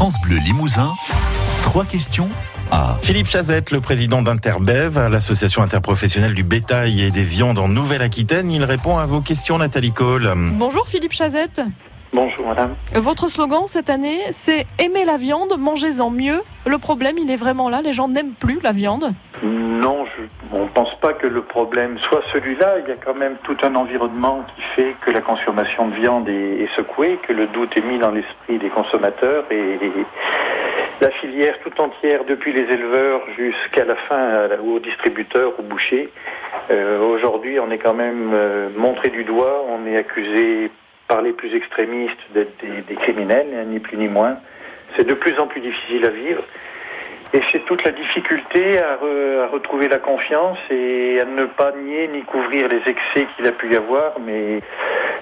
France Bleu Limousin, trois questions à Philippe Chazette, le président d'Interbev, l'association interprofessionnelle du bétail et des viandes en Nouvelle-Aquitaine. Il répond à vos questions, Nathalie Cole. Bonjour Philippe Chazette. Bonjour madame. Votre slogan cette année, c'est Aimer la viande, mangez-en mieux. Le problème, il est vraiment là, les gens n'aiment plus la viande Non, je, on ne pense pas que le problème soit celui-là. Il y a quand même tout un environnement qui fait que la consommation de viande est, est secouée, que le doute est mis dans l'esprit des consommateurs et, la filière tout entière, depuis les éleveurs jusqu'à la fin aux distributeurs, aux bouchers. Euh, Aujourd'hui, on est quand même euh, montré du doigt, on est accusé par les plus extrémistes d'être des, criminels, ni plus ni moins. C'est de plus en plus difficile à vivre. Et c'est toute la difficulté à, re, à, retrouver la confiance et à ne pas nier ni couvrir les excès qu'il a pu y avoir, mais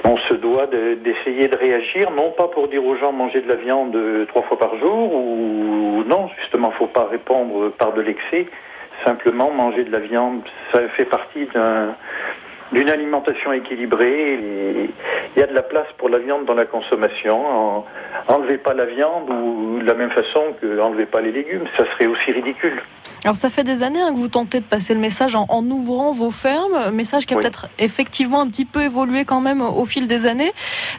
on se doit d'essayer de, réagir, non pas pour dire aux gens manger de la viande trois fois par jour, ou non, justement, faut pas répondre par de l'excès. Simplement, manger de la viande, ça fait partie d'un d'une alimentation équilibrée. Il y a de la place pour la viande dans la consommation. Enlevez pas la viande ou de la même façon que enlevez pas les légumes, ça serait aussi ridicule. Alors ça fait des années hein, que vous tentez de passer le message en, en ouvrant vos fermes, message qui a oui. peut-être effectivement un petit peu évolué quand même au fil des années.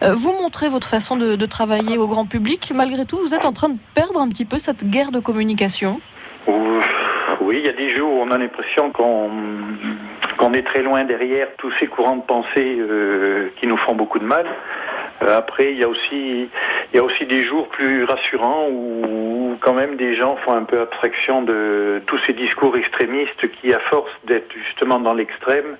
Euh, vous montrez votre façon de, de travailler au grand public. Malgré tout, vous êtes en train de perdre un petit peu cette guerre de communication. Oui, il y a des jours où on a l'impression qu'on qu'on est très loin derrière tous ces courants de pensée euh, qui nous font beaucoup de mal. Euh, après, il y a aussi il y a aussi des jours plus rassurants où, quand même des gens font un peu abstraction de tous ces discours extrémistes qui, à force d'être justement dans l'extrême,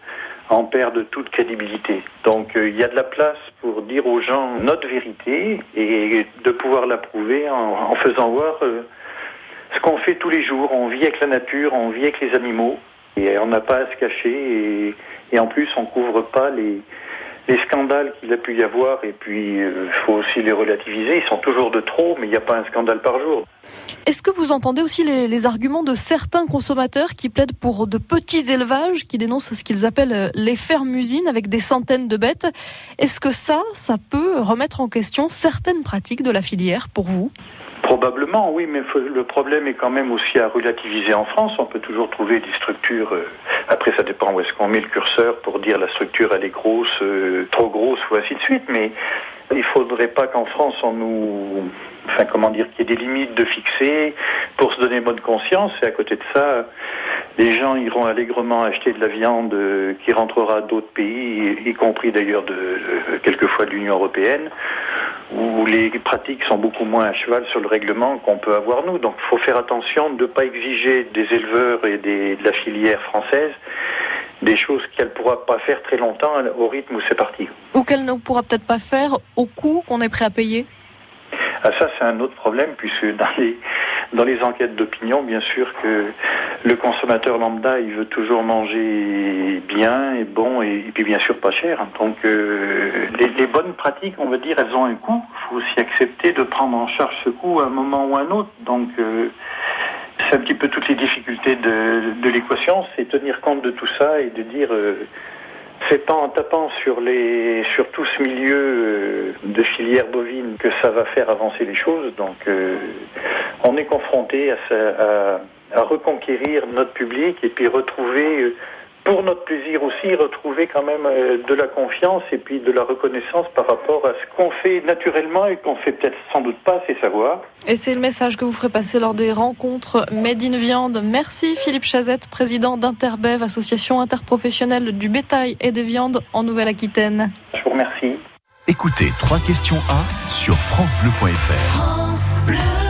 en perdent toute crédibilité. Donc euh, il y a de la place pour dire aux gens notre vérité et de pouvoir la prouver en, faisant voir ce qu'on fait tous les jours. On vit avec la nature, on vit avec les animaux. Et on n'a pas à se cacher et, en plus on couvre pas les, les scandales qu'il a pu y avoir et puis il euh, faut aussi les relativiser. Ils sont toujours de trop, mais il n'y a pas un scandale par jour. Est-ce que vous entendez aussi les, les, arguments de certains consommateurs qui plaident pour de petits élevages, qui dénoncent ce qu'ils appellent euh, les fermes-usines avec des centaines de bêtes? Est-ce que ça, ça peut remettre en question certaines pratiques de la filière pour vous? Probablement, oui, mais le problème est quand même aussi à relativiser en France. On peut toujours trouver des structures. Euh, après, ça dépend où est-ce qu'on met le curseur pour dire la structure elle est grosse, euh, trop grosse ou ainsi de suite. Mais il faudrait pas qu'en France on nous, enfin comment dire, qu'il y ait des limites de fixer pour se donner bonne conscience. Et à côté de ça, les gens iront allègrement acheter de la viande euh, qui rentrera d'autres pays, y compris d'ailleurs de, quelquefois de l'Union européenne où les pratiques sont beaucoup moins à cheval sur le règlement qu'on peut avoir nous. Donc il faut faire attention de ne pas exiger des éleveurs et des, de la filière française des choses qu'elle ne pourra pas faire très longtemps au rythme où c'est parti. Ou qu'elle ne pourra peut-être pas faire au coût qu'on est prêt à payer? Ah, Ça, c'est un autre problème, puisque dans les, dans les enquêtes d'opinion, bien sûr que le consommateur lambda, il veut toujours manger bien et bon et, puis bien sûr pas cher. Donc euh, les, les, bonnes pratiques, on va dire, elles ont un coût. Il faut aussi accepter de prendre en charge ce coût à un moment ou à un autre. Donc euh, c'est un petit peu toutes les difficultés de, de l'équation, c'est tenir compte de tout ça et de dire euh, c'est en tapant sur les sur tout ce milieu euh, de filière bovine que ça va faire avancer les choses. Donc euh, on est confronté à, à, à, reconquérir notre public et puis retrouver euh, pour notre plaisir aussi, retrouver quand même de la confiance et puis de la reconnaissance par rapport à ce qu'on fait naturellement et qu'on fait peut-être sans doute pas assez savoir. Et c'est le message que vous ferez passer lors des rencontres Made in Viande. Merci Philippe Chazette, président d'Interbev, association interprofessionnelle du bétail et des viandes en Nouvelle-Aquitaine. Je vous remercie. Écoutez, trois questions à sur francebleu.fr. France Bleu.